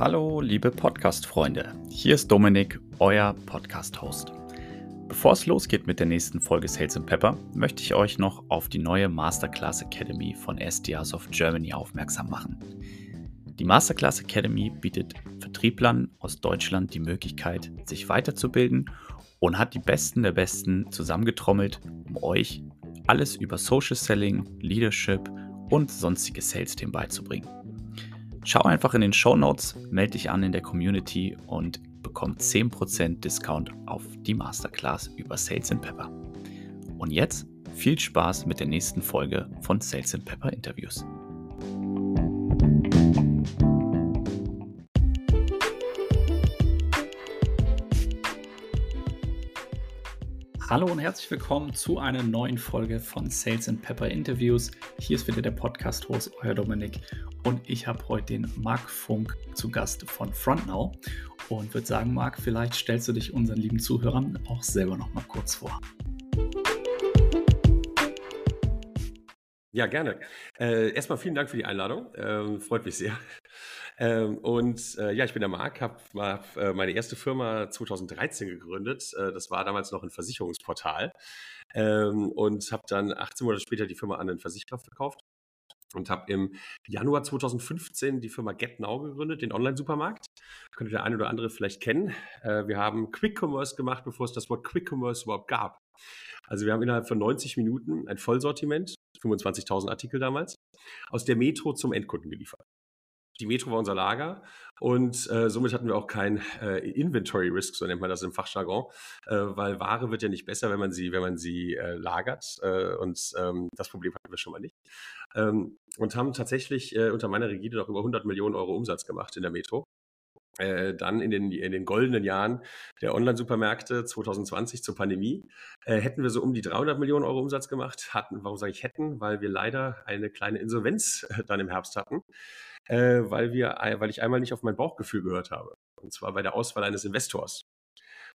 Hallo, liebe Podcast-Freunde. Hier ist Dominik, euer Podcast-Host. Bevor es losgeht mit der nächsten Folge Sales and Pepper, möchte ich euch noch auf die neue Masterclass Academy von SDRs of Germany aufmerksam machen. Die Masterclass Academy bietet Vertrieblern aus Deutschland die Möglichkeit, sich weiterzubilden und hat die Besten der Besten zusammengetrommelt, um euch alles über Social Selling, Leadership und sonstige Sales-Themen beizubringen. Schau einfach in den Show Notes, melde dich an in der Community und bekomm 10% Discount auf die Masterclass über Sales and Pepper. Und jetzt viel Spaß mit der nächsten Folge von Sales and Pepper Interviews. Hallo und herzlich willkommen zu einer neuen Folge von Sales and Pepper Interviews. Hier ist wieder der Podcast-Host, euer Dominik. Und ich habe heute den Marc Funk zu Gast von FrontNow. Und würde sagen, Marc, vielleicht stellst du dich unseren lieben Zuhörern auch selber noch mal kurz vor. Ja, gerne. Äh, erstmal vielen Dank für die Einladung. Ähm, freut mich sehr. Ähm, und äh, ja, ich bin der Marc, habe hab, äh, meine erste Firma 2013 gegründet. Äh, das war damals noch ein Versicherungsportal. Ähm, und habe dann 18 Monate später die Firma an einen Versicherer verkauft und habe im Januar 2015 die Firma GetNow gegründet, den Online-Supermarkt. Könnte der eine oder andere vielleicht kennen. Äh, wir haben Quick Commerce gemacht, bevor es das Wort Quick Commerce überhaupt gab. Also wir haben innerhalb von 90 Minuten ein Vollsortiment, 25.000 Artikel damals, aus der Metro zum Endkunden geliefert die Metro war unser Lager und äh, somit hatten wir auch kein äh, Inventory Risk, so nennt man das im Fachjargon, äh, weil Ware wird ja nicht besser, wenn man sie, wenn man sie äh, lagert äh, und ähm, das Problem hatten wir schon mal nicht. Ähm, und haben tatsächlich äh, unter meiner Rigide noch über 100 Millionen Euro Umsatz gemacht in der Metro. dann in den, in den goldenen Jahren der Online-Supermärkte 2020 zur Pandemie hätten wir so um die 300 Millionen Euro Umsatz gemacht. Hatten, warum sage ich hätten? Weil wir leider eine kleine Insolvenz dann im Herbst hatten äh, weil, wir, weil ich einmal nicht auf mein Bauchgefühl gehört habe. Und zwar bei der Auswahl eines Investors.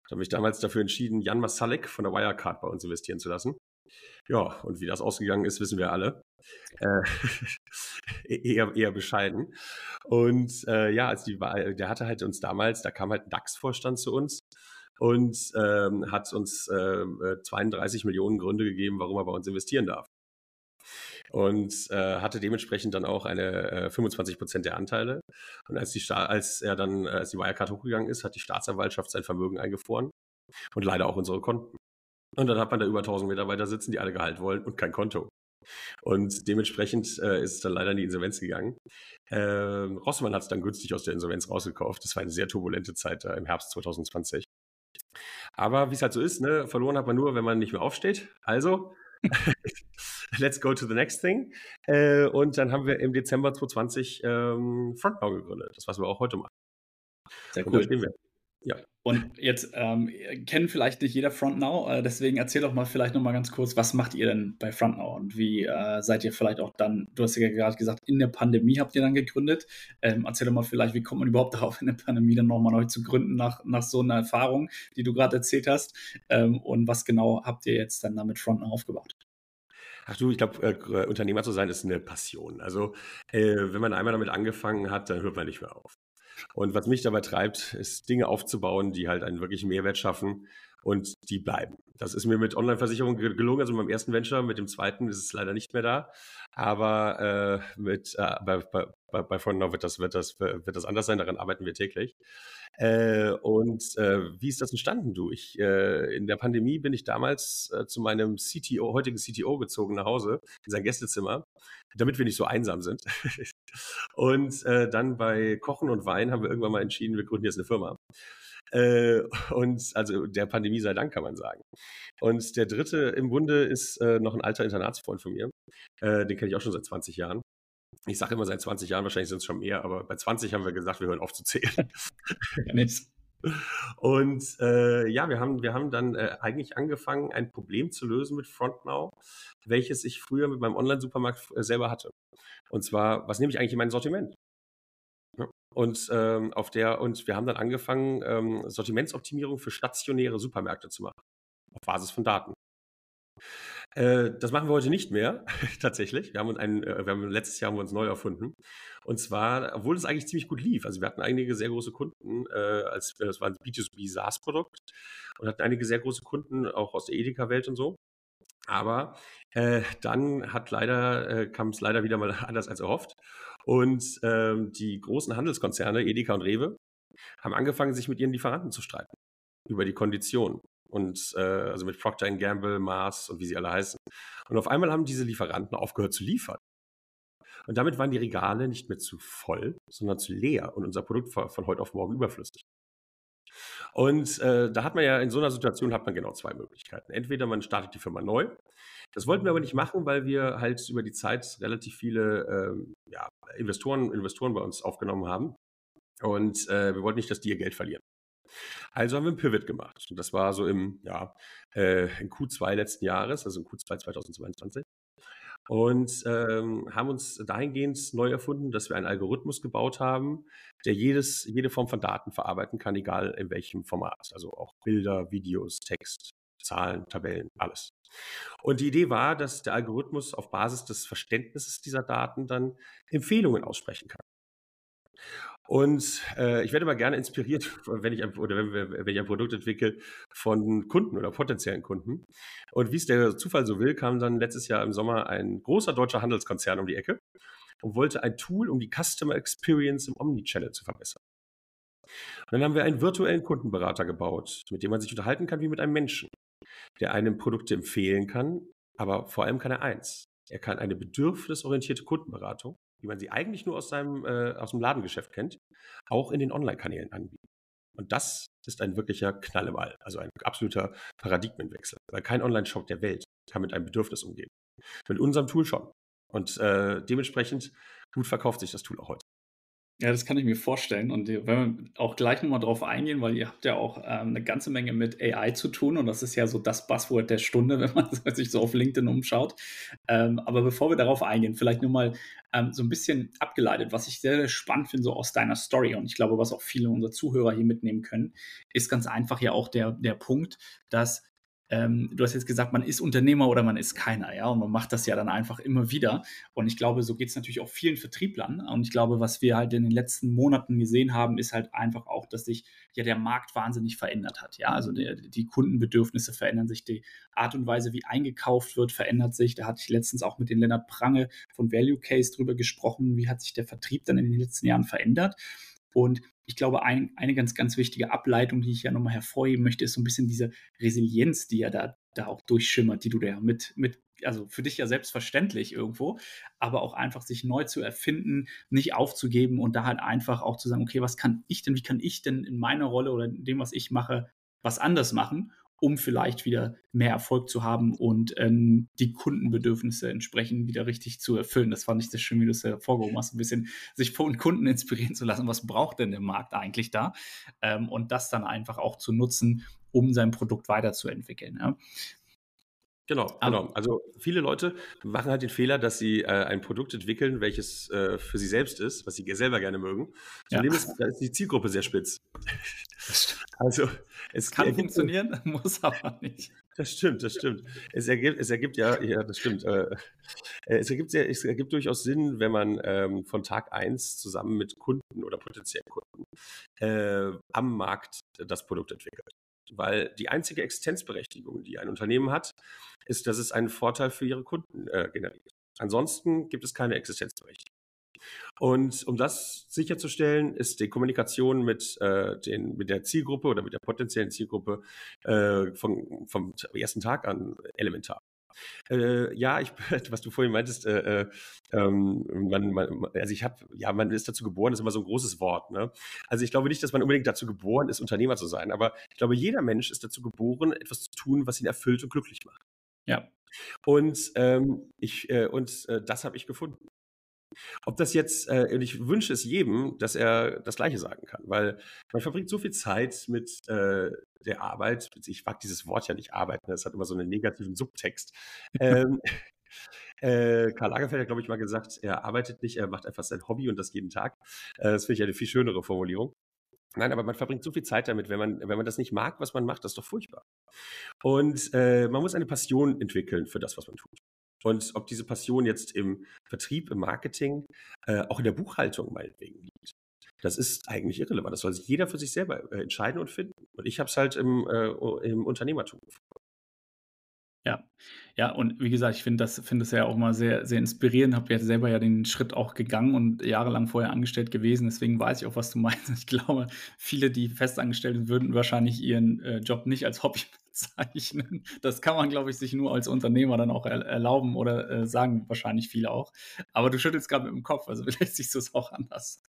Da habe ich damals dafür entschieden, Jan Masalek von der Wirecard bei uns investieren zu lassen. Ja, und wie das ausgegangen ist, wissen wir alle. Äh, eher, eher bescheiden. Und äh, ja, als die, der hatte halt uns damals, da kam halt ein DAX-Vorstand zu uns und ähm, hat uns äh, 32 Millionen Gründe gegeben, warum er bei uns investieren darf und äh, hatte dementsprechend dann auch eine äh, 25 Prozent der Anteile. Und als, die als er dann, äh, als die Wirecard hochgegangen ist, hat die Staatsanwaltschaft sein Vermögen eingefroren und leider auch unsere Konten. Und dann hat man da über 1000 Mitarbeiter sitzen, die alle Gehalt wollen und kein Konto. Und dementsprechend äh, ist es dann leider in die Insolvenz gegangen. Äh, Rossmann hat es dann günstig aus der Insolvenz rausgekauft. Das war eine sehr turbulente Zeit äh, im Herbst 2020. Aber wie es halt so ist, ne, verloren hat man nur, wenn man nicht mehr aufsteht. Also let's go to the next thing. Äh, und dann haben wir im Dezember 2020 ähm, Frontnow gegründet. Das, was wir auch heute machen. Sehr cool. Und ja. Und jetzt ähm, kennen vielleicht nicht jeder FrontNow, äh, deswegen erzähl doch mal vielleicht noch mal ganz kurz, was macht ihr denn bei FrontNow und wie äh, seid ihr vielleicht auch dann, du hast ja gerade gesagt, in der Pandemie habt ihr dann gegründet. Ähm, erzähl doch mal vielleicht, wie kommt man überhaupt darauf, in der Pandemie dann nochmal neu zu gründen nach, nach so einer Erfahrung, die du gerade erzählt hast ähm, und was genau habt ihr jetzt dann damit FrontNow aufgebaut? Ach du, ich glaube, äh, Unternehmer zu sein ist eine Passion. Also, äh, wenn man einmal damit angefangen hat, dann hört man nicht mehr auf. Und was mich dabei treibt, ist Dinge aufzubauen, die halt einen wirklichen Mehrwert schaffen und die bleiben. Das ist mir mit Online-Versicherung gelungen, also mit meinem ersten Venture, mit dem zweiten ist es leider nicht mehr da. Aber äh, mit, äh, bei, bei, bei Frontnow wird das, wird, das, wird das anders sein, daran arbeiten wir täglich. Äh, und äh, wie ist das entstanden, du? Ich, äh, in der Pandemie bin ich damals äh, zu meinem CTO, heutigen CTO gezogen nach Hause, in sein Gästezimmer, damit wir nicht so einsam sind. und äh, dann bei Kochen und Wein haben wir irgendwann mal entschieden, wir gründen jetzt eine Firma. Äh, und also der Pandemie sei Dank, kann man sagen. Und der dritte im Bunde ist noch ein alter Internatsfreund von mir. den kenne ich auch schon seit 20 Jahren ich sage immer seit 20 Jahren, wahrscheinlich sind es schon mehr, aber bei 20 haben wir gesagt, wir hören auf zu zählen. Und äh, ja, wir haben, wir haben dann äh, eigentlich angefangen, ein Problem zu lösen mit FrontNow, welches ich früher mit meinem Online-Supermarkt äh, selber hatte. Und zwar, was nehme ich eigentlich in mein Sortiment? Und ähm, auf der, und wir haben dann angefangen, ähm, Sortimentsoptimierung für stationäre Supermärkte zu machen. Auf Basis von Daten. Äh, das machen wir heute nicht mehr, tatsächlich. Wir haben, einen, äh, wir haben letztes Jahr haben wir uns neu erfunden. Und zwar, obwohl es eigentlich ziemlich gut lief. Also wir hatten einige sehr große Kunden, äh, als das war ein B2B SaaS-Produkt und hatten einige sehr große Kunden auch aus der Edeka-Welt und so. Aber äh, dann hat leider, äh, kam es leider wieder mal anders als erhofft. Und ähm, die großen Handelskonzerne, Edeka und Rewe, haben angefangen, sich mit ihren Lieferanten zu streiten über die Konditionen. Und äh, also mit Procter Gamble, Mars und wie sie alle heißen. Und auf einmal haben diese Lieferanten aufgehört zu liefern. Und damit waren die Regale nicht mehr zu voll, sondern zu leer und unser Produkt war von heute auf morgen überflüssig. Und äh, da hat man ja in so einer Situation hat man genau zwei Möglichkeiten. Entweder man startet die Firma neu. Das wollten wir aber nicht machen, weil wir halt über die Zeit relativ viele ähm, ja, Investoren, Investoren bei uns aufgenommen haben. Und äh, wir wollten nicht, dass die ihr Geld verlieren. Also haben wir ein Pivot gemacht. Und das war so im, ja, äh, in Q2 letzten Jahres, also im Q2 2022 und ähm, haben uns dahingehend neu erfunden, dass wir einen Algorithmus gebaut haben, der jedes, jede Form von Daten verarbeiten kann, egal in welchem Format. Also auch Bilder, Videos, Text, Zahlen, Tabellen, alles. Und die Idee war, dass der Algorithmus auf Basis des Verständnisses dieser Daten dann Empfehlungen aussprechen kann. Und äh, ich werde immer gerne inspiriert, wenn ich ein, oder wenn, wenn ich ein Produkt entwickle, von Kunden oder potenziellen Kunden. Und wie es der Zufall so will, kam dann letztes Jahr im Sommer ein großer deutscher Handelskonzern um die Ecke und wollte ein Tool, um die Customer Experience im Omnichannel zu verbessern. Und dann haben wir einen virtuellen Kundenberater gebaut, mit dem man sich unterhalten kann wie mit einem Menschen, der einem Produkte empfehlen kann, aber vor allem kann er eins. Er kann eine bedürfnisorientierte Kundenberatung wie man sie eigentlich nur aus, seinem, äh, aus dem Ladengeschäft kennt, auch in den Online-Kanälen anbieten. Und das ist ein wirklicher Knall im All, also ein absoluter Paradigmenwechsel. Weil kein Online-Shop der Welt kann mit einem Bedürfnis umgehen. Mit unserem Tool schon. Und äh, dementsprechend gut verkauft sich das Tool auch heute. Ja, das kann ich mir vorstellen. Und wenn wir auch gleich nochmal drauf eingehen, weil ihr habt ja auch ähm, eine ganze Menge mit AI zu tun und das ist ja so das Buzzword der Stunde, wenn man sich so auf LinkedIn umschaut. Ähm, aber bevor wir darauf eingehen, vielleicht nur mal ähm, so ein bisschen abgeleitet, was ich sehr, sehr spannend finde, so aus deiner Story und ich glaube, was auch viele unserer Zuhörer hier mitnehmen können, ist ganz einfach ja auch der, der Punkt, dass ähm, du hast jetzt gesagt, man ist Unternehmer oder man ist keiner, ja, und man macht das ja dann einfach immer wieder. Und ich glaube, so geht es natürlich auch vielen Vertrieblern. Und ich glaube, was wir halt in den letzten Monaten gesehen haben, ist halt einfach auch, dass sich ja der Markt wahnsinnig verändert hat. Ja, also der, die Kundenbedürfnisse verändern sich, die Art und Weise, wie eingekauft wird, verändert sich. Da hatte ich letztens auch mit den Lennart Prange von Value Case drüber gesprochen, wie hat sich der Vertrieb dann in den letzten Jahren verändert. Und ich glaube, ein, eine ganz, ganz wichtige Ableitung, die ich ja nochmal hervorheben möchte, ist so ein bisschen diese Resilienz, die ja da, da auch durchschimmert, die du da ja mit, mit, also für dich ja selbstverständlich irgendwo, aber auch einfach sich neu zu erfinden, nicht aufzugeben und da halt einfach auch zu sagen, okay, was kann ich denn, wie kann ich denn in meiner Rolle oder in dem, was ich mache, was anders machen um vielleicht wieder mehr Erfolg zu haben und ähm, die Kundenbedürfnisse entsprechend wieder richtig zu erfüllen. Das fand ich das schön, wie du es hervorgehoben hast, ein bisschen sich von Kunden inspirieren zu lassen. Was braucht denn der Markt eigentlich da? Ähm, und das dann einfach auch zu nutzen, um sein Produkt weiterzuentwickeln. Ja. Genau, genau. Also viele Leute machen halt den Fehler, dass sie äh, ein Produkt entwickeln, welches äh, für sie selbst ist, was sie selber gerne mögen. Zudem ja. ist, ist die Zielgruppe sehr spitz. Also es kann funktionieren, muss aber nicht. Das stimmt, das stimmt. Es ergibt, es ergibt ja, ja, das stimmt. Äh, äh es, ergibt es ergibt durchaus Sinn, wenn man ähm, von Tag 1 zusammen mit Kunden oder potenziellen Kunden äh, am Markt das Produkt entwickelt. Weil die einzige Existenzberechtigung, die ein Unternehmen hat, ist, dass es einen Vorteil für ihre Kunden äh, generiert. Ansonsten gibt es keine Existenzberechtigung. Und um das sicherzustellen, ist die Kommunikation mit, äh, den, mit der Zielgruppe oder mit der potenziellen Zielgruppe äh, von, vom ersten Tag an elementar. Äh, ja, ich, was du vorhin meintest, äh, äh, ähm, man, man, also ich habe, ja, man ist dazu geboren, ist immer so ein großes Wort. Ne? Also ich glaube nicht, dass man unbedingt dazu geboren ist, Unternehmer zu sein, aber ich glaube, jeder Mensch ist dazu geboren, etwas zu tun, was ihn erfüllt und glücklich macht. Ja. Und ähm, ich äh, und äh, das habe ich gefunden. Ob das jetzt, äh, und ich wünsche es jedem, dass er das Gleiche sagen kann, weil man verbringt so viel Zeit mit äh, der Arbeit. Ich mag dieses Wort ja nicht arbeiten, das hat immer so einen negativen Subtext. ähm, äh, Karl Lagerfeld hat, glaube ich, mal gesagt, er arbeitet nicht, er macht einfach sein Hobby und das jeden Tag. Äh, das finde ich eine viel schönere Formulierung. Nein, aber man verbringt so viel Zeit damit, wenn man, wenn man das nicht mag, was man macht, das ist doch furchtbar. Und äh, man muss eine Passion entwickeln für das, was man tut. Und ob diese Passion jetzt im Vertrieb, im Marketing, äh, auch in der Buchhaltung meinetwegen liegt, das ist eigentlich irrelevant. Das soll sich jeder für sich selber äh, entscheiden und finden. Und ich habe es halt im, äh, im Unternehmertum gefunden. Ja, ja, und wie gesagt, ich finde das, finde es ja auch mal sehr, sehr inspirierend. Habe ja selber ja den Schritt auch gegangen und jahrelang vorher angestellt gewesen. Deswegen weiß ich auch, was du meinst. Ich glaube, viele, die festangestellt sind, würden wahrscheinlich ihren äh, Job nicht als Hobby bezeichnen. Das kann man, glaube ich, sich nur als Unternehmer dann auch er erlauben oder äh, sagen wahrscheinlich viele auch. Aber du schüttelst gerade mit dem Kopf, also vielleicht siehst du es auch anders.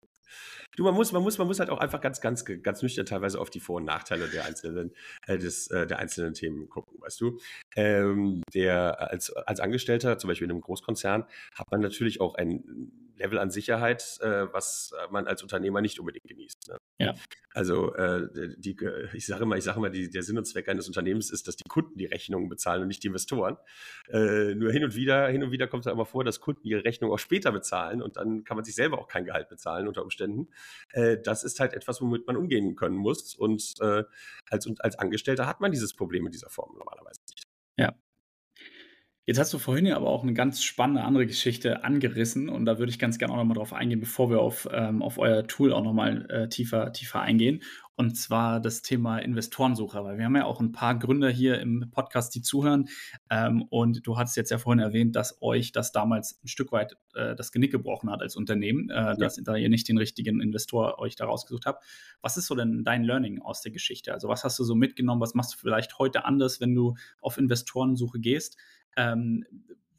Du, man muss, man muss, man muss halt auch einfach ganz, ganz, ganz nüchtern teilweise auf die Vor- und Nachteile der einzelnen, äh, des, äh, der einzelnen Themen gucken, weißt du? Ähm, der als, als Angestellter, zum Beispiel in einem Großkonzern, hat man natürlich auch ein Level an Sicherheit, äh, was man als Unternehmer nicht unbedingt genießt. Ne? Ja. Also äh, die, ich sage immer, ich sage immer, die, der Sinn und Zweck eines Unternehmens ist, dass die Kunden die Rechnungen bezahlen und nicht die Investoren. Äh, nur hin und wieder, hin und wieder kommt es immer vor, dass Kunden ihre Rechnung auch später bezahlen und dann kann man sich selber auch kein Gehalt bezahlen unter Umständen. Äh, das ist halt etwas, womit man umgehen können muss. Und äh, als, als Angestellter hat man dieses Problem in dieser Form normalerweise nicht. Ja, Jetzt hast du vorhin ja aber auch eine ganz spannende andere Geschichte angerissen und da würde ich ganz gerne auch nochmal drauf eingehen, bevor wir auf, ähm, auf euer Tool auch nochmal äh, tiefer, tiefer eingehen. Und zwar das Thema Investorensuche, weil wir haben ja auch ein paar Gründer hier im Podcast, die zuhören. Ähm, und du hattest jetzt ja vorhin erwähnt, dass euch das damals ein Stück weit äh, das Genick gebrochen hat als Unternehmen, äh, ja. dass da ihr nicht den richtigen Investor euch da rausgesucht habt. Was ist so denn dein Learning aus der Geschichte? Also was hast du so mitgenommen? Was machst du vielleicht heute anders, wenn du auf Investorensuche gehst? Ähm,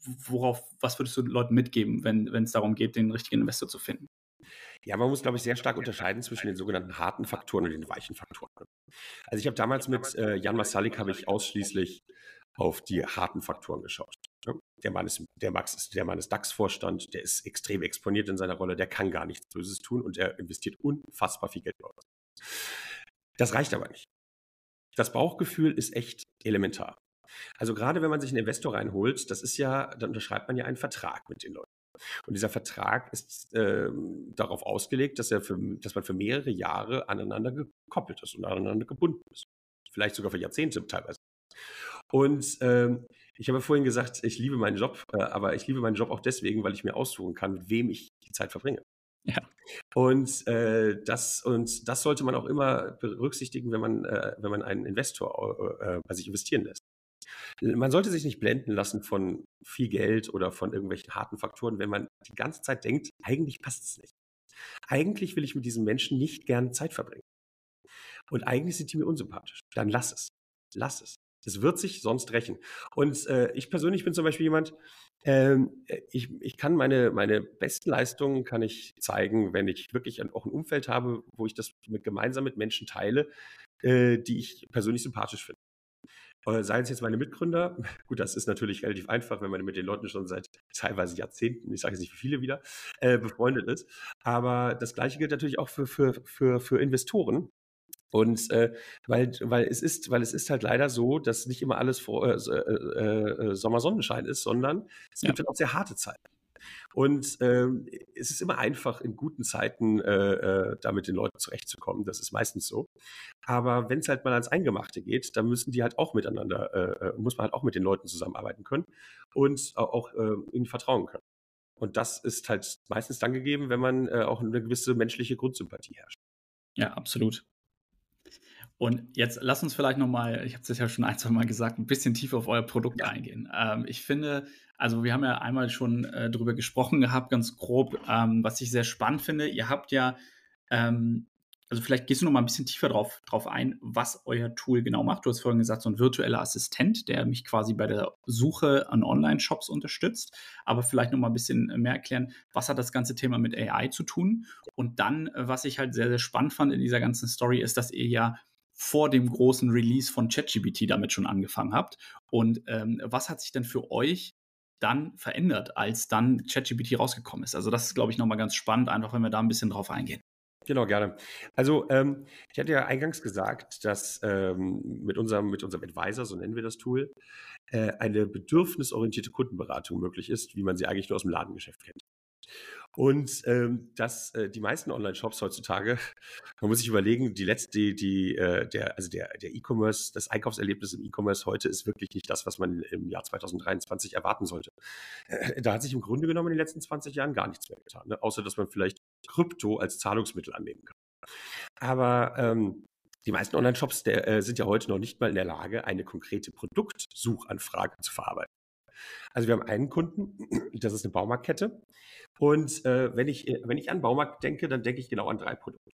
worauf, was würdest du Leuten mitgeben, wenn es darum geht, den richtigen Investor zu finden? Ja, man muss, glaube ich, sehr stark unterscheiden zwischen den sogenannten harten Faktoren und den weichen Faktoren. Also ich habe damals mit äh, Jan Masalik habe ich ausschließlich auf die harten Faktoren geschaut. Der Mann ist, der Max ist, der Mann ist DAX-Vorstand, der ist extrem exponiert in seiner Rolle, der kann gar nichts Böses tun und er investiert unfassbar viel Geld. Das reicht aber nicht. Das Bauchgefühl ist echt elementar. Also gerade wenn man sich einen Investor reinholt, das ist ja, dann unterschreibt man ja einen Vertrag mit den Leuten. Und dieser Vertrag ist äh, darauf ausgelegt, dass, er für, dass man für mehrere Jahre aneinander gekoppelt ist und aneinander gebunden ist. Vielleicht sogar für Jahrzehnte teilweise. Und ähm, ich habe vorhin gesagt, ich liebe meinen Job, äh, aber ich liebe meinen Job auch deswegen, weil ich mir aussuchen kann, mit wem ich die Zeit verbringe. Ja. Und, äh, das, und das sollte man auch immer berücksichtigen, wenn man, äh, wenn man einen Investor äh, bei sich investieren lässt. Man sollte sich nicht blenden lassen von viel Geld oder von irgendwelchen harten Faktoren, wenn man die ganze Zeit denkt, eigentlich passt es nicht. Eigentlich will ich mit diesen Menschen nicht gerne Zeit verbringen. Und eigentlich sind die mir unsympathisch. Dann lass es. Lass es. Es wird sich sonst rächen. Und äh, ich persönlich bin zum Beispiel jemand, ähm, ich, ich kann meine, meine besten Leistungen kann ich zeigen, wenn ich wirklich auch ein Umfeld habe, wo ich das mit, gemeinsam mit Menschen teile, äh, die ich persönlich sympathisch finde. Äh, seien es jetzt meine Mitgründer, gut, das ist natürlich relativ einfach, wenn man mit den Leuten schon seit teilweise Jahrzehnten, ich sage jetzt nicht wie viele wieder, äh, befreundet ist. Aber das Gleiche gilt natürlich auch für, für, für, für Investoren. Und äh, weil, weil es ist, weil es ist halt leider so, dass nicht immer alles vor, äh, äh, äh Sommersonnenschein ist, sondern es gibt halt auch sehr harte Zeiten. Und ähm, es ist immer einfach, in guten Zeiten äh, äh, da mit den Leuten zurechtzukommen. Das ist meistens so. Aber wenn es halt mal ans Eingemachte geht, dann müssen die halt auch miteinander, äh, äh muss man halt auch mit den Leuten zusammenarbeiten können und auch äh, ihnen vertrauen können. Und das ist halt meistens dann gegeben, wenn man äh, auch eine gewisse menschliche Grundsympathie herrscht. Ja, absolut. Und jetzt lass uns vielleicht nochmal, ich habe es ja schon ein, zwei Mal gesagt, ein bisschen tiefer auf euer Produkt ja. eingehen. Ähm, ich finde, also wir haben ja einmal schon äh, drüber gesprochen gehabt, ganz grob, ähm, was ich sehr spannend finde. Ihr habt ja, ähm, also vielleicht gehst du noch mal ein bisschen tiefer drauf, drauf ein, was euer Tool genau macht. Du hast vorhin gesagt, so ein virtueller Assistent, der mich quasi bei der Suche an Online-Shops unterstützt. Aber vielleicht noch mal ein bisschen mehr erklären, was hat das ganze Thema mit AI zu tun? Und dann, was ich halt sehr, sehr spannend fand in dieser ganzen Story, ist, dass ihr ja vor dem großen Release von ChatGPT damit schon angefangen habt. Und ähm, was hat sich denn für euch dann verändert, als dann ChatGPT rausgekommen ist? Also das ist, glaube ich, nochmal ganz spannend, einfach wenn wir da ein bisschen drauf eingehen. Genau, gerne. Also ähm, ich hatte ja eingangs gesagt, dass ähm, mit, unserem, mit unserem Advisor, so nennen wir das Tool, äh, eine bedürfnisorientierte Kundenberatung möglich ist, wie man sie eigentlich nur aus dem Ladengeschäft kennt. Und ähm, dass äh, die meisten Online-Shops heutzutage, man muss sich überlegen, die letzte, die, äh, der, also der, der E-Commerce, das Einkaufserlebnis im E-Commerce heute ist wirklich nicht das, was man im Jahr 2023 erwarten sollte. Äh, da hat sich im Grunde genommen in den letzten 20 Jahren gar nichts mehr getan, ne? außer dass man vielleicht Krypto als Zahlungsmittel annehmen kann. Aber ähm, die meisten Online-Shops äh, sind ja heute noch nicht mal in der Lage, eine konkrete Produktsuchanfrage zu verarbeiten. Also wir haben einen Kunden, das ist eine Baumarktkette. Und äh, wenn, ich, äh, wenn ich an Baumarkt denke, dann denke ich genau an drei Produkte.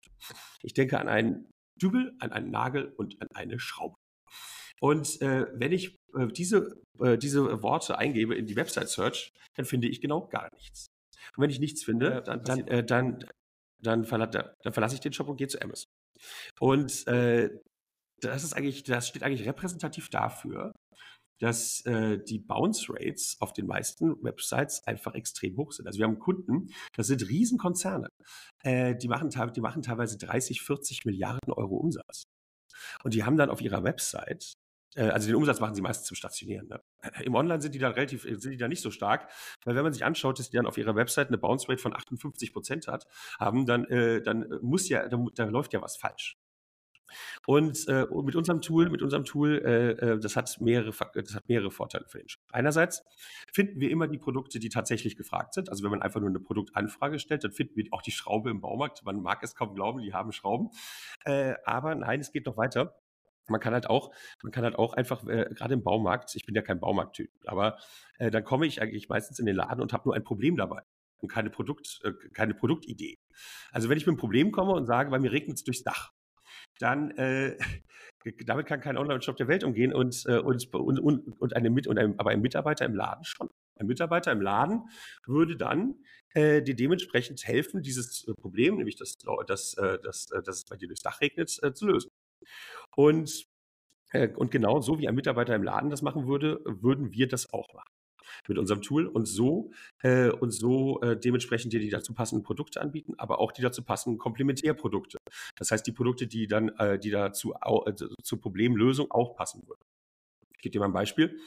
Ich denke an einen Dübel, an einen Nagel und an eine Schraube. Und äh, wenn ich äh, diese, äh, diese Worte eingebe in die Website Search, dann finde ich genau gar nichts. Und wenn ich nichts finde, dann, dann, äh, dann, dann, verla dann verlasse ich den Shop und gehe zu Amazon. Und äh, das ist eigentlich, das steht eigentlich repräsentativ dafür, dass äh, die Bounce Rates auf den meisten Websites einfach extrem hoch sind. Also wir haben Kunden, das sind Riesenkonzerne, äh, die, machen, die machen teilweise 30, 40 Milliarden Euro Umsatz. Und die haben dann auf ihrer Website äh, also den Umsatz machen sie meistens zum Stationieren. Ne? Im Online sind die dann relativ, sind die dann nicht so stark, weil wenn man sich anschaut, dass die dann auf ihrer Website eine Bounce Rate von 58 Prozent hat, haben, dann, äh, dann muss ja, da, da läuft ja was falsch. Und äh, mit unserem Tool, mit unserem Tool, äh, äh das hat mehrere, das hat mehrere Vorteile für den Shop. Einerseits finden wir immer die Produkte, die tatsächlich gefragt sind. Also wenn man einfach nur eine Produktanfrage stellt, dann finden wir auch die Schraube im Baumarkt. Man mag es kaum glauben, die haben Schrauben. Äh, aber nein, es geht noch weiter. Man kann halt auch, man kann halt auch einfach, äh, gerade im Baumarkt, ich bin ja kein Baumarkttyp, aber äh, dann komme ich eigentlich meistens in den Laden und habe nur ein Problem dabei und keine Produkt, äh, keine Produktidee. Also wenn ich mit einem Problem komme und sage, bei mir regnet es durchs Dach, dann äh, damit kann kein Online-Shop der Welt umgehen und, äh, und, und, und, eine Mit und ein, aber ein Mitarbeiter im Laden schon. Ein Mitarbeiter im Laden würde dann äh, dir dementsprechend helfen, dieses äh, Problem, nämlich dass, dass, äh, dass, dass es bei dir durchs Dach regnet, äh, zu lösen. Und, äh, und genau so wie ein Mitarbeiter im Laden das machen würde, würden wir das auch machen mit unserem Tool und so äh, und so äh, dementsprechend dir die dazu passenden Produkte anbieten, aber auch die dazu passenden Komplementärprodukte. Das heißt, die Produkte, die dann, äh, die dazu äh, zur Problemlösung auch passen würden. Ich gebe dir mal ein Beispiel.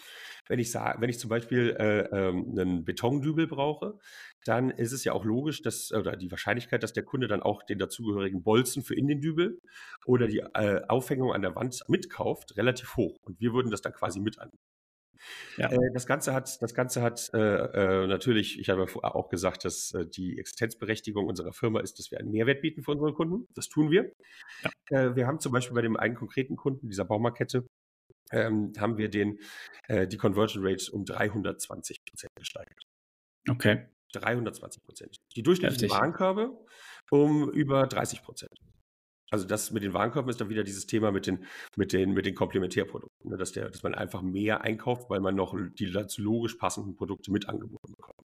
Wenn ich, sage, wenn ich zum Beispiel äh, ähm, einen Betondübel brauche, dann ist es ja auch logisch, dass, oder die Wahrscheinlichkeit, dass der Kunde dann auch den dazugehörigen Bolzen für in den Dübel oder die äh, Aufhängung an der Wand mitkauft, relativ hoch. Und wir würden das dann quasi mit anbieten. Ja. Äh, das Ganze hat, das Ganze hat äh, äh, natürlich, ich habe auch gesagt, dass äh, die Existenzberechtigung unserer Firma ist, dass wir einen Mehrwert bieten für unsere Kunden. Das tun wir. Ja. Wir haben zum Beispiel bei dem einen konkreten Kunden, dieser Baumarktkette, ähm, haben wir den, äh, die Conversion Rate um 320 Prozent gesteigert. Okay. 320 Prozent. Die durchschnittlichen Warenkörbe um über 30 Prozent. Also das mit den Warenkörben ist dann wieder dieses Thema mit den, mit den, mit den Komplementärprodukten, ne? dass, der, dass man einfach mehr einkauft, weil man noch die dazu logisch passenden Produkte mit angeboten bekommt.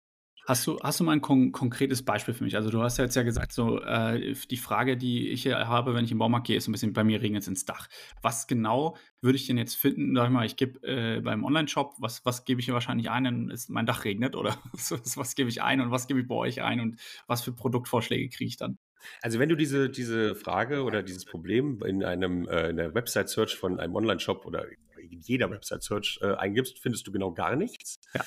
Hast du, hast du mal ein kon konkretes Beispiel für mich? Also du hast ja jetzt ja gesagt, so äh, die Frage, die ich hier habe, wenn ich im Baumarkt gehe, ist ein bisschen, bei mir regnet es ins Dach. Was genau würde ich denn jetzt finden? Sag ich mal, ich gebe äh, beim Online-Shop, was, was gebe ich hier wahrscheinlich ein, wenn es mein Dach regnet? Oder was, was gebe ich ein und was gebe ich bei euch ein und was für Produktvorschläge kriege ich dann? Also wenn du diese, diese Frage oder dieses Problem in einem äh, in der Website-Search von einem Online-Shop oder in jeder Website-Search äh, eingibst, findest du genau gar nichts. Ja.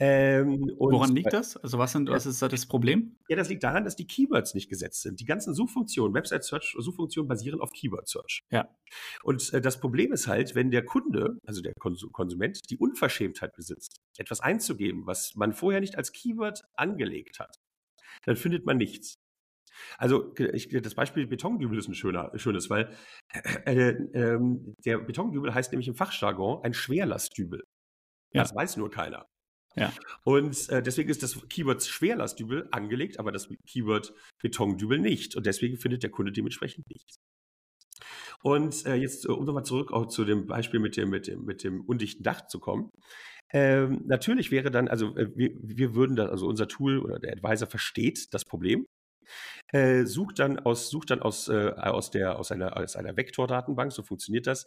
Ähm, Woran liegt das? Also was, sind, was ist da das Problem? Ja, das liegt daran, dass die Keywords nicht gesetzt sind. Die ganzen Suchfunktionen, Website-Search-Suchfunktionen basieren auf Keyword-Search. Ja. Und äh, das Problem ist halt, wenn der Kunde, also der Konsument, die Unverschämtheit besitzt, etwas einzugeben, was man vorher nicht als Keyword angelegt hat, dann findet man nichts. Also ich, das Beispiel Betondübel ist ein schöner, schönes, weil äh, äh, der Betondübel heißt nämlich im Fachjargon ein Schwerlastdübel. Ja. Das weiß nur keiner. Ja. Und äh, deswegen ist das Keyword Schwerlastdübel angelegt, aber das Keyword Betondübel nicht. Und deswegen findet der Kunde dementsprechend nichts. Und äh, jetzt, um nochmal zurück auch zu dem Beispiel mit dem, mit dem, mit dem undichten Dach zu kommen. Ähm, natürlich wäre dann, also äh, wir, wir würden da, also unser Tool oder der Advisor versteht das Problem äh, sucht dann aus, sucht dann aus, äh, aus, der, aus, einer, aus einer Vektordatenbank, so funktioniert das,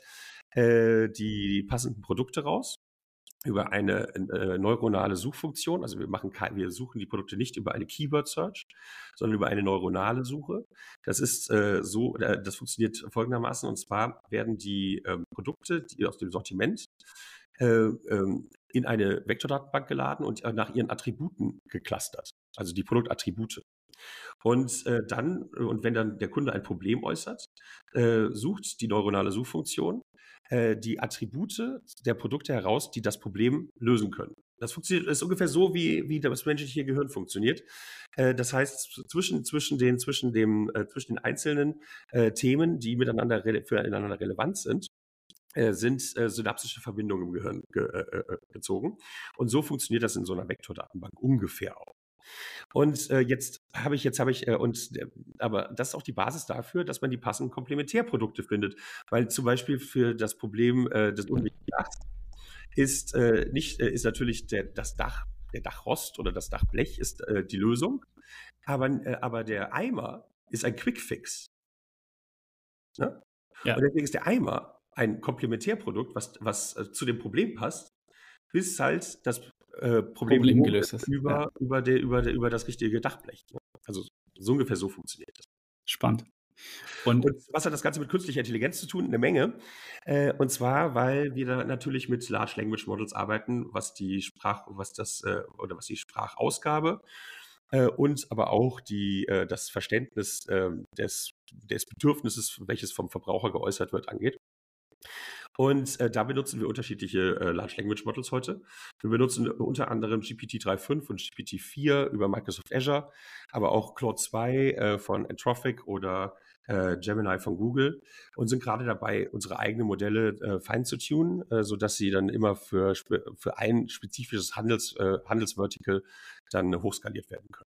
äh, die passenden Produkte raus über eine äh, neuronale Suchfunktion. Also wir machen kein, wir suchen die Produkte nicht über eine Keyword Search, sondern über eine neuronale Suche. Das ist äh, so, äh, das funktioniert folgendermaßen. Und zwar werden die ähm, Produkte, die aus dem Sortiment äh, ähm, in eine Vektordatenbank geladen und äh, nach ihren Attributen geclustert, also die Produktattribute. Und äh, dann, und wenn dann der Kunde ein Problem äußert, äh, sucht die neuronale Suchfunktion äh, die Attribute der Produkte heraus, die das Problem lösen können. Das funktioniert ist ungefähr so, wie, wie das menschliche Gehirn funktioniert. Äh, das heißt, zwischen, zwischen, den, zwischen, dem, äh, zwischen den einzelnen äh, Themen, die miteinander füreinander relevant sind, sind äh, synapsische Verbindungen im Gehirn ge äh, gezogen. Und so funktioniert das in so einer Vektordatenbank ungefähr auch. Und äh, jetzt habe ich, jetzt habe ich, äh, und äh, aber das ist auch die Basis dafür, dass man die passenden Komplementärprodukte findet. Weil zum Beispiel für das Problem äh, des unwichtigen Dachs ist äh, nicht, äh, ist natürlich der, das Dach, der Dachrost oder das Dachblech ist die Lösung. Aber, aber der Eimer ist ein Quickfix. Ne? Ja. Und deswegen ist der Eimer ein Komplementärprodukt, was, was zu dem Problem passt, bis halt das äh, Problem, Problem gelöst ist. Über, ja. über, der, über, der, über das richtige Dachblech. Ne? Also so ungefähr so funktioniert das. Spannend. Und, und, was hat das Ganze mit künstlicher Intelligenz zu tun? Eine Menge. Äh, und zwar, weil wir da natürlich mit Large Language Models arbeiten, was die Sprach, was das äh, oder was die Sprachausgabe äh, und aber auch die, äh, das Verständnis ähm, des, des Bedürfnisses, welches vom Verbraucher geäußert wird, angeht. Und äh, da benutzen wir unterschiedliche äh, Large Language Models heute. Wir benutzen unter anderem GPT 3.5 und GPT 4 über Microsoft Azure, aber auch Claude 2 äh, von Anthropic oder äh, Gemini von Google und sind gerade dabei, unsere eigenen Modelle äh, fein zu tunen, äh, sodass sie dann immer für, für ein spezifisches Handels, äh, Handelsvertical dann hochskaliert werden können.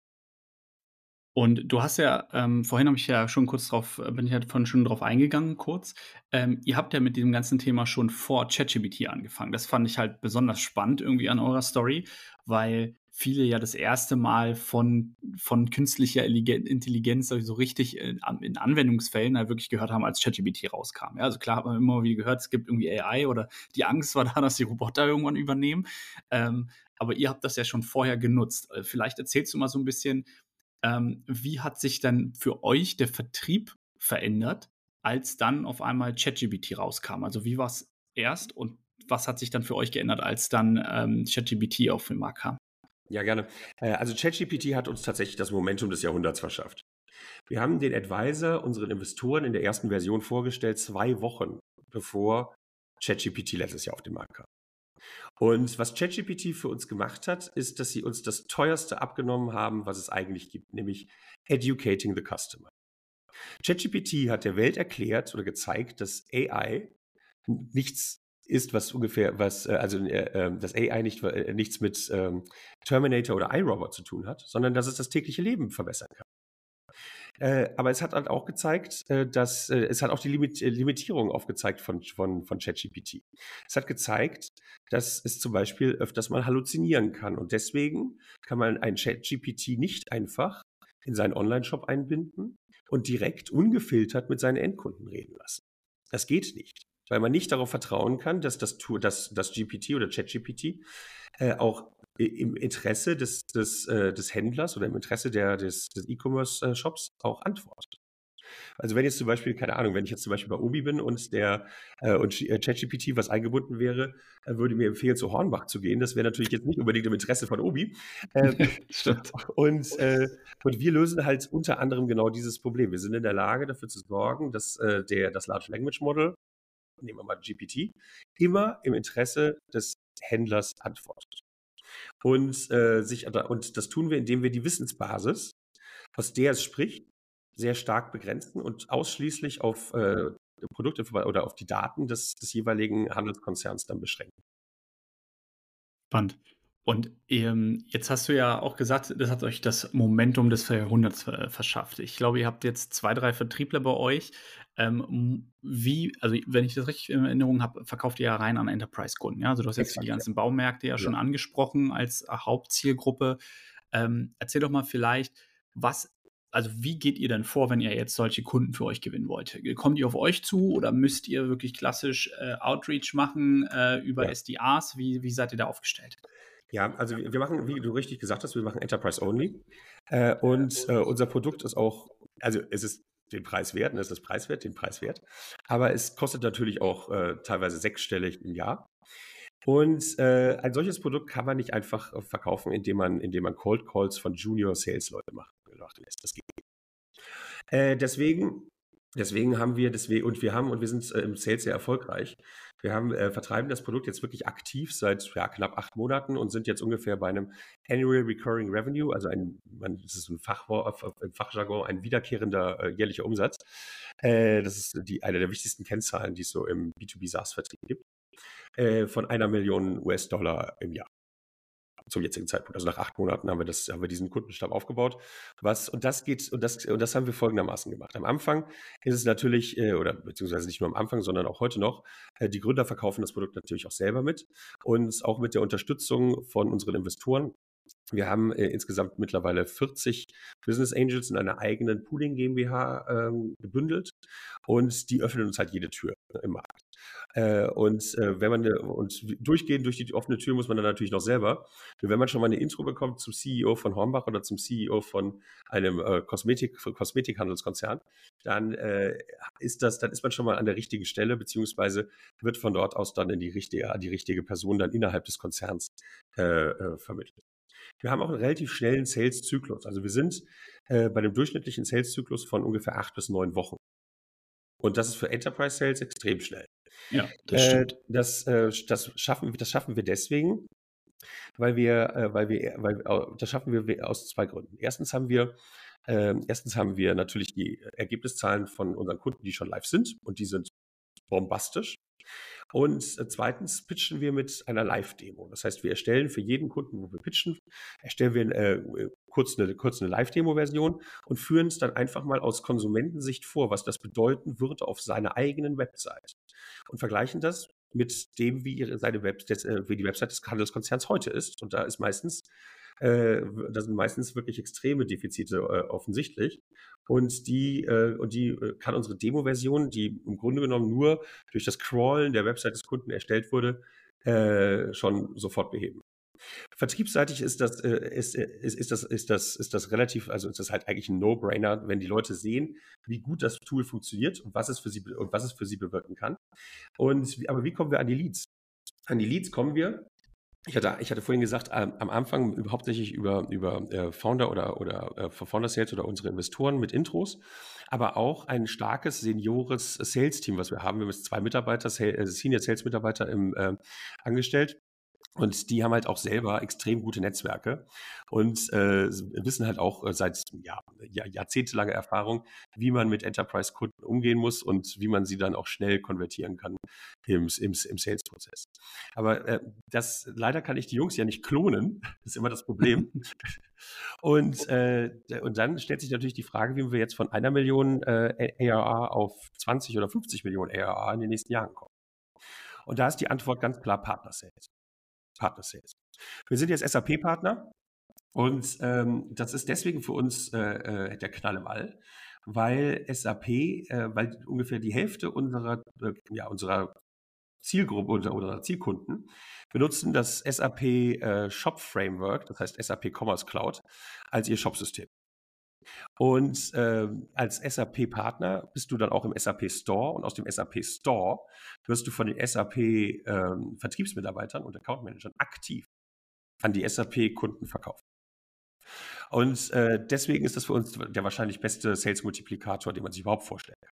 Und du hast ja, ähm, vorhin habe ich ja schon kurz drauf, äh, bin ich ja vorhin schon drauf eingegangen, kurz. Ähm, ihr habt ja mit diesem ganzen Thema schon vor ChatGPT angefangen. Das fand ich halt besonders spannend irgendwie an eurer Story, weil viele ja das erste Mal von, von künstlicher Intelligenz so richtig in, in Anwendungsfällen halt wirklich gehört haben, als ChatGPT rauskam. Ja, also klar hat man immer wieder gehört, es gibt irgendwie AI oder die Angst war da, dass die Roboter irgendwann übernehmen. Ähm, aber ihr habt das ja schon vorher genutzt. Äh, vielleicht erzählst du mal so ein bisschen, ähm, wie hat sich dann für euch der Vertrieb verändert, als dann auf einmal ChatGPT rauskam? Also wie war es erst und was hat sich dann für euch geändert, als dann ähm, ChatGPT auf den Markt kam? Ja, gerne. Äh, also ChatGPT hat uns tatsächlich das Momentum des Jahrhunderts verschafft. Wir haben den Advisor unseren Investoren in der ersten Version vorgestellt, zwei Wochen bevor ChatGPT letztes Jahr auf den Markt kam. Und was ChatGPT für uns gemacht hat, ist, dass sie uns das teuerste abgenommen haben, was es eigentlich gibt, nämlich Educating the Customer. ChatGPT hat der Welt erklärt oder gezeigt, dass AI nichts ist, was ungefähr, was, äh, also äh, ähm, dass AI nicht, äh, nichts mit ähm, Terminator oder iRobot zu tun hat, sondern dass es das tägliche Leben verbessern kann. Äh, aber es hat halt auch gezeigt, äh, dass äh, es hat auch die Limit Limitierung aufgezeigt von, von, von ChatGPT. Es hat gezeigt, dass es zum Beispiel öfters mal halluzinieren kann. Und deswegen kann man ein ChatGPT nicht einfach in seinen Online-Shop einbinden und direkt ungefiltert mit seinen Endkunden reden lassen. Das geht nicht, weil man nicht darauf vertrauen kann, dass das, dass das GPT oder ChatGPT äh, auch im Interesse des, des, äh, des Händlers oder im Interesse der, des, des E-Commerce-Shops auch antwortet. Also wenn jetzt zum Beispiel, keine Ahnung, wenn ich jetzt zum Beispiel bei Obi bin und der äh, und äh, ChatGPT was eingebunden wäre, äh, würde mir empfehlen, zu Hornbach zu gehen. Das wäre natürlich jetzt nicht unbedingt im Interesse von Obi. Ähm, Stimmt. Und, äh, und wir lösen halt unter anderem genau dieses Problem. Wir sind in der Lage, dafür zu sorgen, dass äh, der, das Large Language Model, nehmen wir mal GPT, immer im Interesse des Händlers antwortet. Und, äh, sich, und das tun wir, indem wir die Wissensbasis, aus der es spricht, sehr stark begrenzen und ausschließlich auf äh, Produkte oder auf die Daten des, des jeweiligen Handelskonzerns dann beschränken. Spannend. Und ähm, jetzt hast du ja auch gesagt, das hat euch das Momentum des Jahrhunderts äh, verschafft. Ich glaube, ihr habt jetzt zwei, drei Vertriebler bei euch. Ähm, wie, also wenn ich das richtig in Erinnerung habe, verkauft ihr ja rein an Enterprise-Kunden. Ja? Also du hast jetzt Exakt, die ganzen ja. Baumärkte ja, ja, schon angesprochen als Hauptzielgruppe. Ähm, erzähl doch mal vielleicht, was also wie geht ihr denn vor, wenn ihr jetzt solche Kunden für euch gewinnen wollt? Kommt ihr auf euch zu oder müsst ihr wirklich klassisch äh, Outreach machen äh, über ja. SDRs? Wie, wie seid ihr da aufgestellt? Ja, also wir machen, wie du richtig gesagt hast, wir machen Enterprise Only. Äh, und äh, unser Produkt ist auch, also es ist den Preis wert, es ist preiswert, den Preis wert. Aber es kostet natürlich auch äh, teilweise sechsstellig im Jahr. Und äh, ein solches Produkt kann man nicht einfach äh, verkaufen, indem man, indem man Cold Calls von Junior Sales Leute macht. Das geht. Äh, deswegen, deswegen haben wir, deswegen, und wir haben, und wir sind äh, im Sales sehr erfolgreich. Wir haben, äh, vertreiben das Produkt jetzt wirklich aktiv seit ja, knapp acht Monaten und sind jetzt ungefähr bei einem Annual Recurring Revenue, also ein, man, das ist ein im Fachjargon ein wiederkehrender äh, jährlicher Umsatz. Äh, das ist die, eine der wichtigsten Kennzahlen, die es so im B2B SaaS-Vertrieb gibt, äh, von einer Million US-Dollar im Jahr zum jetzigen Zeitpunkt. Also nach acht Monaten haben wir das, haben wir diesen Kundenstab aufgebaut. Was, und das geht, und das, und das haben wir folgendermaßen gemacht. Am Anfang ist es natürlich, äh, oder beziehungsweise nicht nur am Anfang, sondern auch heute noch, äh, die Gründer verkaufen das Produkt natürlich auch selber mit und auch mit der Unterstützung von unseren Investoren. Wir haben äh, insgesamt mittlerweile 40 Business Angels in einer eigenen Pooling GmbH ähm, gebündelt und die öffnen uns halt jede Tür im Markt. Äh, und äh, wenn man und durchgehen durch die offene Tür muss man dann natürlich noch selber. Wenn man schon mal eine Intro bekommt zum CEO von Hornbach oder zum CEO von einem äh, Kosmetik, Kosmetikhandelskonzern, dann äh, ist das, dann ist man schon mal an der richtigen Stelle, beziehungsweise wird von dort aus dann in die richtige, die richtige Person dann innerhalb des Konzerns äh, äh, vermittelt. Wir haben auch einen relativ schnellen Sales-Zyklus. Also wir sind äh, bei einem durchschnittlichen Sales-Zyklus von ungefähr acht bis neun Wochen. Und das ist für Enterprise Sales extrem schnell. Ja, das stimmt. Äh, das, äh, das, schaffen, das schaffen wir deswegen, weil wir, äh, weil wir, weil, das schaffen wir aus zwei Gründen. Erstens haben wir, äh, erstens haben wir natürlich die Ergebniszahlen von unseren Kunden, die schon live sind und die sind bombastisch. Und äh, zweitens pitchen wir mit einer Live-Demo. Das heißt, wir erstellen für jeden Kunden, wo wir pitchen, erstellen wir äh, kurz eine, kurz eine Live-Demo-Version und führen es dann einfach mal aus Konsumentensicht vor, was das bedeuten würde auf seiner eigenen Website. Und vergleichen das mit dem, wie, ihre, seine Web, äh, wie die Website des Handelskonzerns heute ist. Und da ist meistens äh, da sind meistens wirklich extreme Defizite äh, offensichtlich. Und die, äh, und die äh, kann unsere Demo-Version, die im Grunde genommen nur durch das Crawlen der Website des Kunden erstellt wurde, äh, schon sofort beheben. Vertriebsseitig ist das, äh, ist, ist, ist, das, ist, das, ist das relativ, also ist das halt eigentlich ein No-Brainer, wenn die Leute sehen, wie gut das Tool funktioniert und was es für sie, und was es für sie bewirken kann. Und, aber wie kommen wir an die Leads? An die Leads kommen wir ich hatte, ich hatte vorhin gesagt, ähm, am Anfang hauptsächlich über, über äh, Founder oder, oder äh, Founder Sales oder unsere Investoren mit Intros, aber auch ein starkes, seniores Sales-Team, was wir haben. Wir haben jetzt zwei Mitarbeiter, äh, Senior Sales Mitarbeiter im, äh, angestellt und die haben halt auch selber extrem gute Netzwerke und äh, wissen halt auch äh, seit ja, jahrzehntelanger Erfahrung, wie man mit Enterprise-Kunden umgehen muss und wie man sie dann auch schnell konvertieren kann im, im, im Sales-Prozess. Aber äh, das leider kann ich die Jungs ja nicht klonen. Das ist immer das Problem. und, äh, und dann stellt sich natürlich die Frage, wie wir jetzt von einer Million äh, ARR auf 20 oder 50 Millionen ARR in den nächsten Jahren kommen. Und da ist die Antwort ganz klar Partner-Sales. Partner Sales. Wir sind jetzt SAP-Partner und ähm, das ist deswegen für uns äh, äh, der Knall im All, weil SAP, äh, weil ungefähr die Hälfte unserer, äh, ja, unserer Zielgruppe oder, oder Zielkunden benutzen das SAP äh, Shop Framework, das heißt SAP Commerce Cloud, als ihr Shopsystem. Und äh, als SAP-Partner bist du dann auch im SAP Store und aus dem SAP Store wirst du von den SAP-Vertriebsmitarbeitern ähm, und Account-Managern aktiv an die SAP-Kunden verkauft. Und äh, deswegen ist das für uns der wahrscheinlich beste Sales-Multiplikator, den man sich überhaupt vorstellen kann.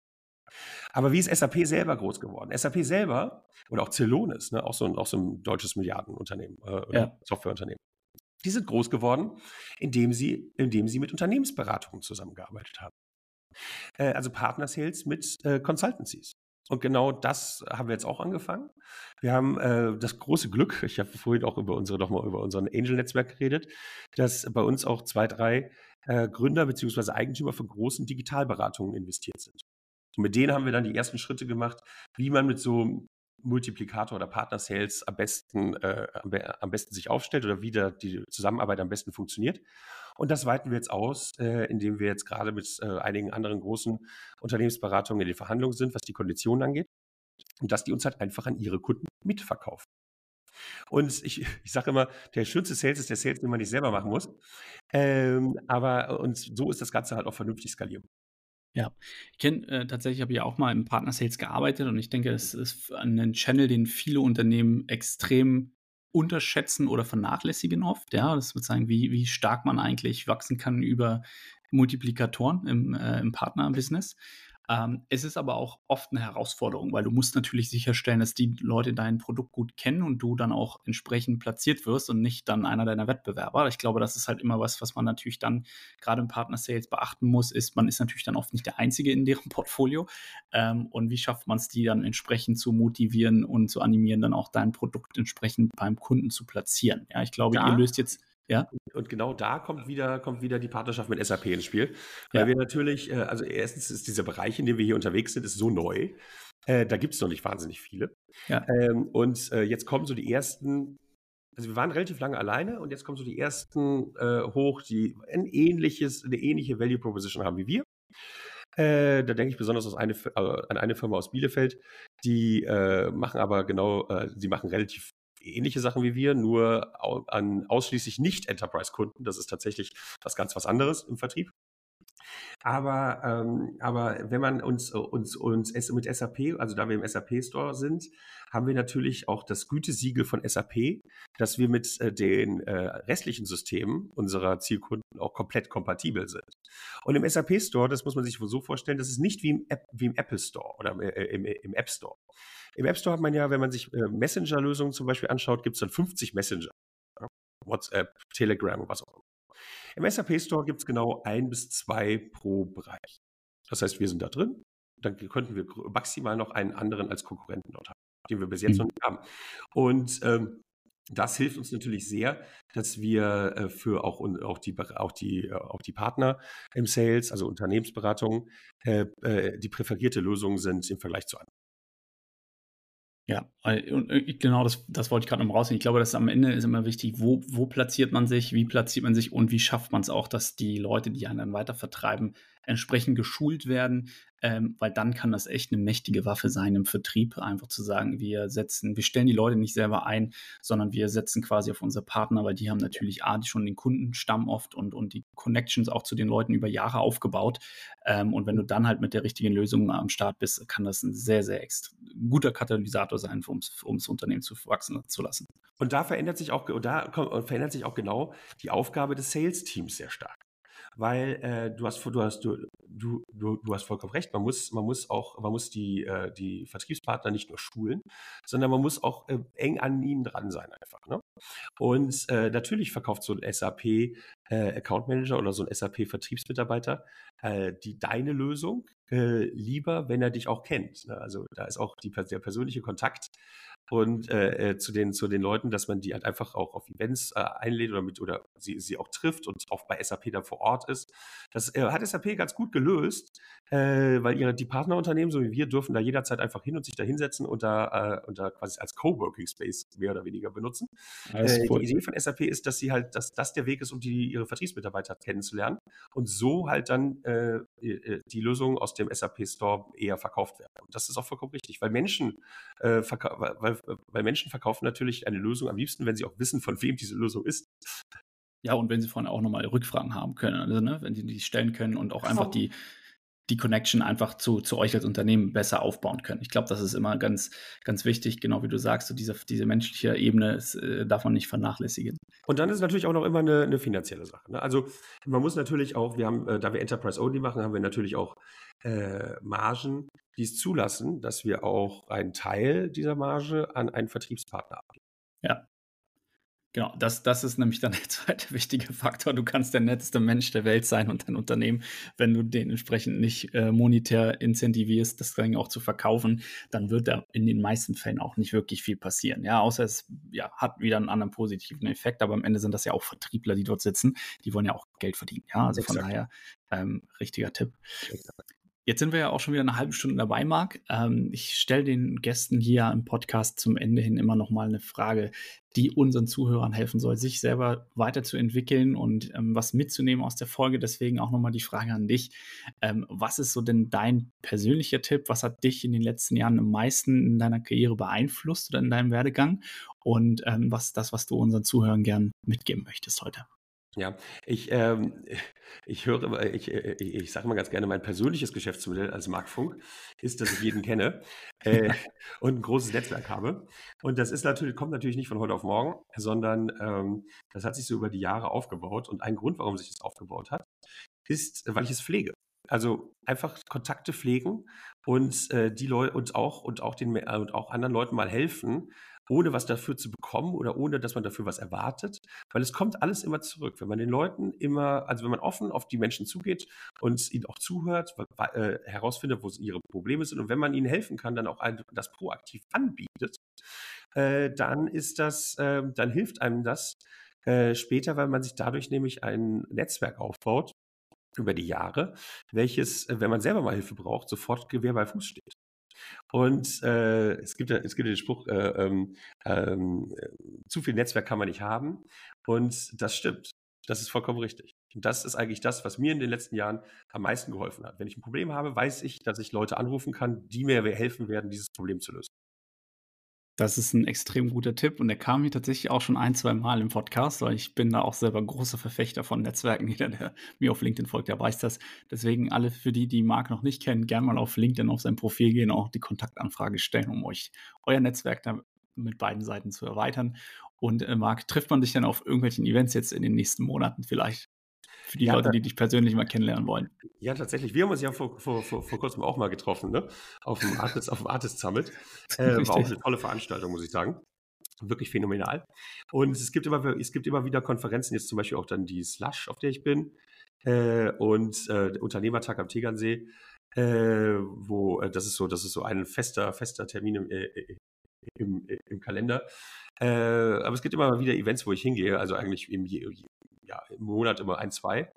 Aber wie ist SAP selber groß geworden? SAP selber oder auch Celonis, ne, auch, so ein, auch so ein deutsches Milliardenunternehmen, äh, ja. Softwareunternehmen, die sind groß geworden, indem sie, indem sie mit Unternehmensberatungen zusammengearbeitet haben. Äh, also Partner Sales mit äh, Consultancies. Und genau das haben wir jetzt auch angefangen. Wir haben äh, das große Glück, ich habe vorhin auch über unsere noch mal über unseren Angel-Netzwerk geredet, dass bei uns auch zwei, drei äh, Gründer bzw. Eigentümer von großen Digitalberatungen investiert sind. Und mit denen haben wir dann die ersten Schritte gemacht, wie man mit so Multiplikator oder Partner Sales am besten, äh, am, besten sich aufstellt oder wie da die Zusammenarbeit am besten funktioniert. Und das weiten wir jetzt aus, äh, indem wir jetzt gerade mit äh, einigen anderen großen Unternehmensberatungen in den Verhandlungen sind, was die Konditionen angeht. Und dass die uns halt einfach an ihre Kunden mitverkaufen. Und ich, ich sage immer, der schönste Sales ist der Sales, den man nicht selber machen muss. Ähm, aber und so ist das Ganze halt auch vernünftig skalierbar. Ja, ich kenne äh, tatsächlich, habe ich auch mal im Partner Sales gearbeitet und ich denke, es ist ein Channel, den viele Unternehmen extrem unterschätzen oder vernachlässigen oft. Ja, das wird sagen, wie, wie stark man eigentlich wachsen kann über Multiplikatoren im, äh, im Partner-Business. Ähm, es ist aber auch oft eine Herausforderung, weil du musst natürlich sicherstellen, dass die Leute dein Produkt gut kennen und du dann auch entsprechend platziert wirst und nicht dann einer deiner Wettbewerber. Ich glaube, das ist halt immer was, was man natürlich dann gerade im Partner Sales beachten muss, ist, man ist natürlich dann oft nicht der Einzige in deren Portfolio. Ähm, und wie schafft man es, die dann entsprechend zu motivieren und zu animieren, dann auch dein Produkt entsprechend beim Kunden zu platzieren? Ja, ich glaube, ja. ihr löst jetzt ja. Und genau da kommt wieder, kommt wieder die Partnerschaft mit SAP ins Spiel. Weil ja. wir natürlich, äh, also erstens ist dieser Bereich, in dem wir hier unterwegs sind, ist so neu. Äh, da gibt es noch nicht wahnsinnig viele. Ja. Ähm, und äh, jetzt kommen so die ersten, also wir waren relativ lange alleine und jetzt kommen so die ersten äh, hoch, die ein ähnliches, eine ähnliche Value Proposition haben wie wir. Da denke ich besonders eine, an eine Firma aus Bielefeld, die machen aber genau, sie machen relativ ähnliche Sachen wie wir, nur an ausschließlich nicht Enterprise-Kunden. Das ist tatsächlich was ganz was anderes im Vertrieb. Aber, ähm, aber wenn man uns, uns, uns mit SAP, also da wir im SAP-Store sind, haben wir natürlich auch das Gütesiegel von SAP, dass wir mit äh, den äh, restlichen Systemen unserer Zielkunden auch komplett kompatibel sind. Und im SAP-Store, das muss man sich so vorstellen, das ist nicht wie im, App, wie im Apple Store oder äh, im, im App Store. Im App Store hat man ja, wenn man sich Messenger-Lösungen zum Beispiel anschaut, gibt es dann 50 Messenger. WhatsApp, Telegram, was auch immer. Im SAP Store gibt es genau ein bis zwei pro Bereich. Das heißt, wir sind da drin. Dann könnten wir maximal noch einen anderen als Konkurrenten dort haben, den wir bis jetzt mhm. noch nicht haben. Und ähm, das hilft uns natürlich sehr, dass wir äh, für auch, auch, die, auch, die, äh, auch die Partner im Sales, also Unternehmensberatung, äh, äh, die präferierte Lösung sind im Vergleich zu anderen. Ja, und äh, genau das, das wollte ich gerade noch rausnehmen. Ich glaube, das am Ende ist immer wichtig, wo, wo platziert man sich, wie platziert man sich und wie schafft man es auch, dass die Leute, die einen dann weiter vertreiben, entsprechend geschult werden, ähm, weil dann kann das echt eine mächtige Waffe sein im Vertrieb, einfach zu sagen, wir setzen, wir stellen die Leute nicht selber ein, sondern wir setzen quasi auf unsere Partner, weil die haben natürlich A, die schon den Kundenstamm oft und, und die Connections auch zu den Leuten über Jahre aufgebaut. Ähm, und wenn du dann halt mit der richtigen Lösung am Start bist, kann das ein sehr, sehr guter Katalysator sein, um das Unternehmen zu wachsen zu lassen. Und da verändert sich auch, da verändert sich auch genau die Aufgabe des Sales-Teams sehr stark weil äh, du hast du hast du, du, du hast vollkommen recht. Man muss man muss auch man muss die äh, die Vertriebspartner nicht nur schulen, sondern man muss auch äh, eng an ihnen dran sein einfach. Ne? Und äh, natürlich verkauft so ein SAP äh, Account Manager oder so ein SAP Vertriebsmitarbeiter äh, die deine Lösung äh, lieber, wenn er dich auch kennt. Ne? Also da ist auch die, der persönliche Kontakt und äh, äh, zu den zu den Leuten, dass man die halt einfach auch auf Events äh, einlädt oder mit oder sie, sie auch trifft und auch bei SAP dann vor Ort ist. Das äh, hat SAP ganz gut gelöst, äh, weil ihre die Partnerunternehmen, so wie wir, dürfen da jederzeit einfach hin und sich da hinsetzen und da, äh, und da quasi als Coworking Space mehr oder weniger benutzen. Cool. Die Idee von SAP ist, dass sie halt, dass das der Weg ist, um die ihre Vertriebsmitarbeiter kennenzulernen und so halt dann die Lösungen aus dem SAP Store eher verkauft werden. Und das ist auch vollkommen richtig, weil Menschen äh, weil weil Menschen verkaufen natürlich eine Lösung am liebsten, wenn sie auch wissen, von wem diese Lösung ist. Ja, und wenn sie vorne auch nochmal Rückfragen haben können, also, ne, wenn sie die stellen können und auch einfach die, die Connection einfach zu, zu euch als Unternehmen besser aufbauen können. Ich glaube, das ist immer ganz, ganz wichtig, genau wie du sagst, so diese, diese menschliche Ebene ist, äh, darf man nicht vernachlässigen. Und dann ist natürlich auch noch immer eine, eine finanzielle Sache. Ne? Also man muss natürlich auch, wir haben, äh, da wir Enterprise Only machen, haben wir natürlich auch äh, Margen, die es zulassen, dass wir auch einen Teil dieser Marge an einen Vertriebspartner abgeben. Ja. Genau, das, das ist nämlich dann der zweite wichtige Faktor. Du kannst der netteste Mensch der Welt sein und dein Unternehmen, wenn du den entsprechend nicht äh, monetär incentivierst, das Ding auch zu verkaufen, dann wird da in den meisten Fällen auch nicht wirklich viel passieren. Ja, außer es ja, hat wieder einen anderen positiven Effekt, aber am Ende sind das ja auch Vertriebler, die dort sitzen. Die wollen ja auch Geld verdienen. Ja, also Exakt. von daher ähm, richtiger Tipp. Exakt. Jetzt sind wir ja auch schon wieder eine halbe Stunde dabei, Marc. Ähm, ich stelle den Gästen hier im Podcast zum Ende hin immer noch mal eine Frage, die unseren Zuhörern helfen soll, sich selber weiterzuentwickeln und ähm, was mitzunehmen aus der Folge. Deswegen auch noch mal die Frage an dich. Ähm, was ist so denn dein persönlicher Tipp? Was hat dich in den letzten Jahren am meisten in deiner Karriere beeinflusst oder in deinem Werdegang? Und ähm, was ist das, was du unseren Zuhörern gern mitgeben möchtest heute? Ja, ich, ähm, ich höre ich, äh, ich, ich sage immer ganz gerne, mein persönliches Geschäftsmodell als Mark Funk ist, dass ich jeden kenne äh, und ein großes Netzwerk habe. Und das ist natürlich, kommt natürlich nicht von heute auf morgen, sondern ähm, das hat sich so über die Jahre aufgebaut. Und ein Grund, warum sich das aufgebaut hat, ist, weil ich es pflege. Also einfach Kontakte pflegen und äh, die Leute und auch und auch den äh, und auch anderen Leuten mal helfen, ohne was dafür zu bekommen oder ohne, dass man dafür was erwartet, weil es kommt alles immer zurück. Wenn man den Leuten immer, also wenn man offen auf die Menschen zugeht und ihnen auch zuhört, äh, herausfindet, wo ihre Probleme sind und wenn man ihnen helfen kann, dann auch das proaktiv anbietet, äh, dann ist das, äh, dann hilft einem das äh, später, weil man sich dadurch nämlich ein Netzwerk aufbaut über die Jahre, welches, wenn man selber mal Hilfe braucht, sofort Gewehr bei Fuß steht. Und äh, es, gibt es gibt den Spruch, äh, ähm, ähm, zu viel Netzwerk kann man nicht haben. Und das stimmt. Das ist vollkommen richtig. Und das ist eigentlich das, was mir in den letzten Jahren am meisten geholfen hat. Wenn ich ein Problem habe, weiß ich, dass ich Leute anrufen kann, die mir helfen werden, dieses Problem zu lösen. Das ist ein extrem guter Tipp und der kam mir tatsächlich auch schon ein, zwei Mal im Podcast, weil ich bin da auch selber großer Verfechter von Netzwerken. Jeder, der mir auf LinkedIn folgt, der weiß das. Deswegen alle für die, die Marc noch nicht kennen, gerne mal auf LinkedIn auf sein Profil gehen, auch die Kontaktanfrage stellen, um euch euer Netzwerk da mit beiden Seiten zu erweitern. Und äh, Marc, trifft man dich dann auf irgendwelchen Events jetzt in den nächsten Monaten vielleicht? Für die ja, Leute, die dich persönlich mal kennenlernen wollen. Ja, tatsächlich. Wir haben uns ja vor, vor, vor, vor kurzem auch mal getroffen, ne? Auf dem Artist, auf dem Artist Summit. Äh, war auch eine tolle Veranstaltung, muss ich sagen. Wirklich phänomenal. Und es gibt immer, es gibt immer wieder Konferenzen, jetzt zum Beispiel auch dann die Slush, auf der ich bin, äh, und äh, Unternehmertag am Tegernsee, äh, wo äh, das ist so, das ist so ein fester, fester Termin im, äh, äh, im, im Kalender. aber es gibt immer wieder Events, wo ich hingehe, also eigentlich im, ja, im Monat immer ein, zwei.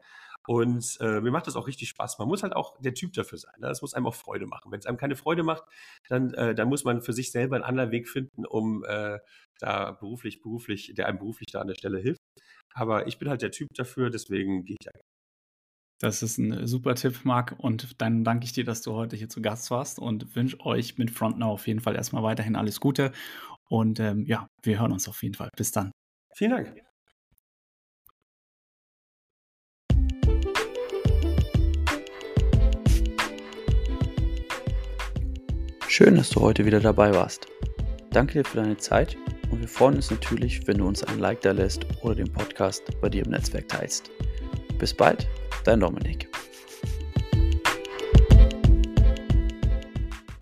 Und äh, mir macht das auch richtig Spaß. Man muss halt auch der Typ dafür sein. Ne? Das muss einem auch Freude machen. Wenn es einem keine Freude macht, dann, äh, dann muss man für sich selber einen anderen Weg finden, um äh, da beruflich, beruflich, der einem beruflich da an der Stelle hilft. Aber ich bin halt der Typ dafür, deswegen gehe ich da. Das ist ein super Tipp, Marc. Und dann danke ich dir, dass du heute hier zu Gast warst und wünsche euch mit Frontnow auf jeden Fall erstmal weiterhin alles Gute. Und ähm, ja, wir hören uns auf jeden Fall. Bis dann. Vielen Dank. Schön, dass du heute wieder dabei warst. Danke dir für deine Zeit und wir freuen uns natürlich, wenn du uns ein Like da lässt oder den Podcast bei dir im Netzwerk teilst. Bis bald, dein Dominik.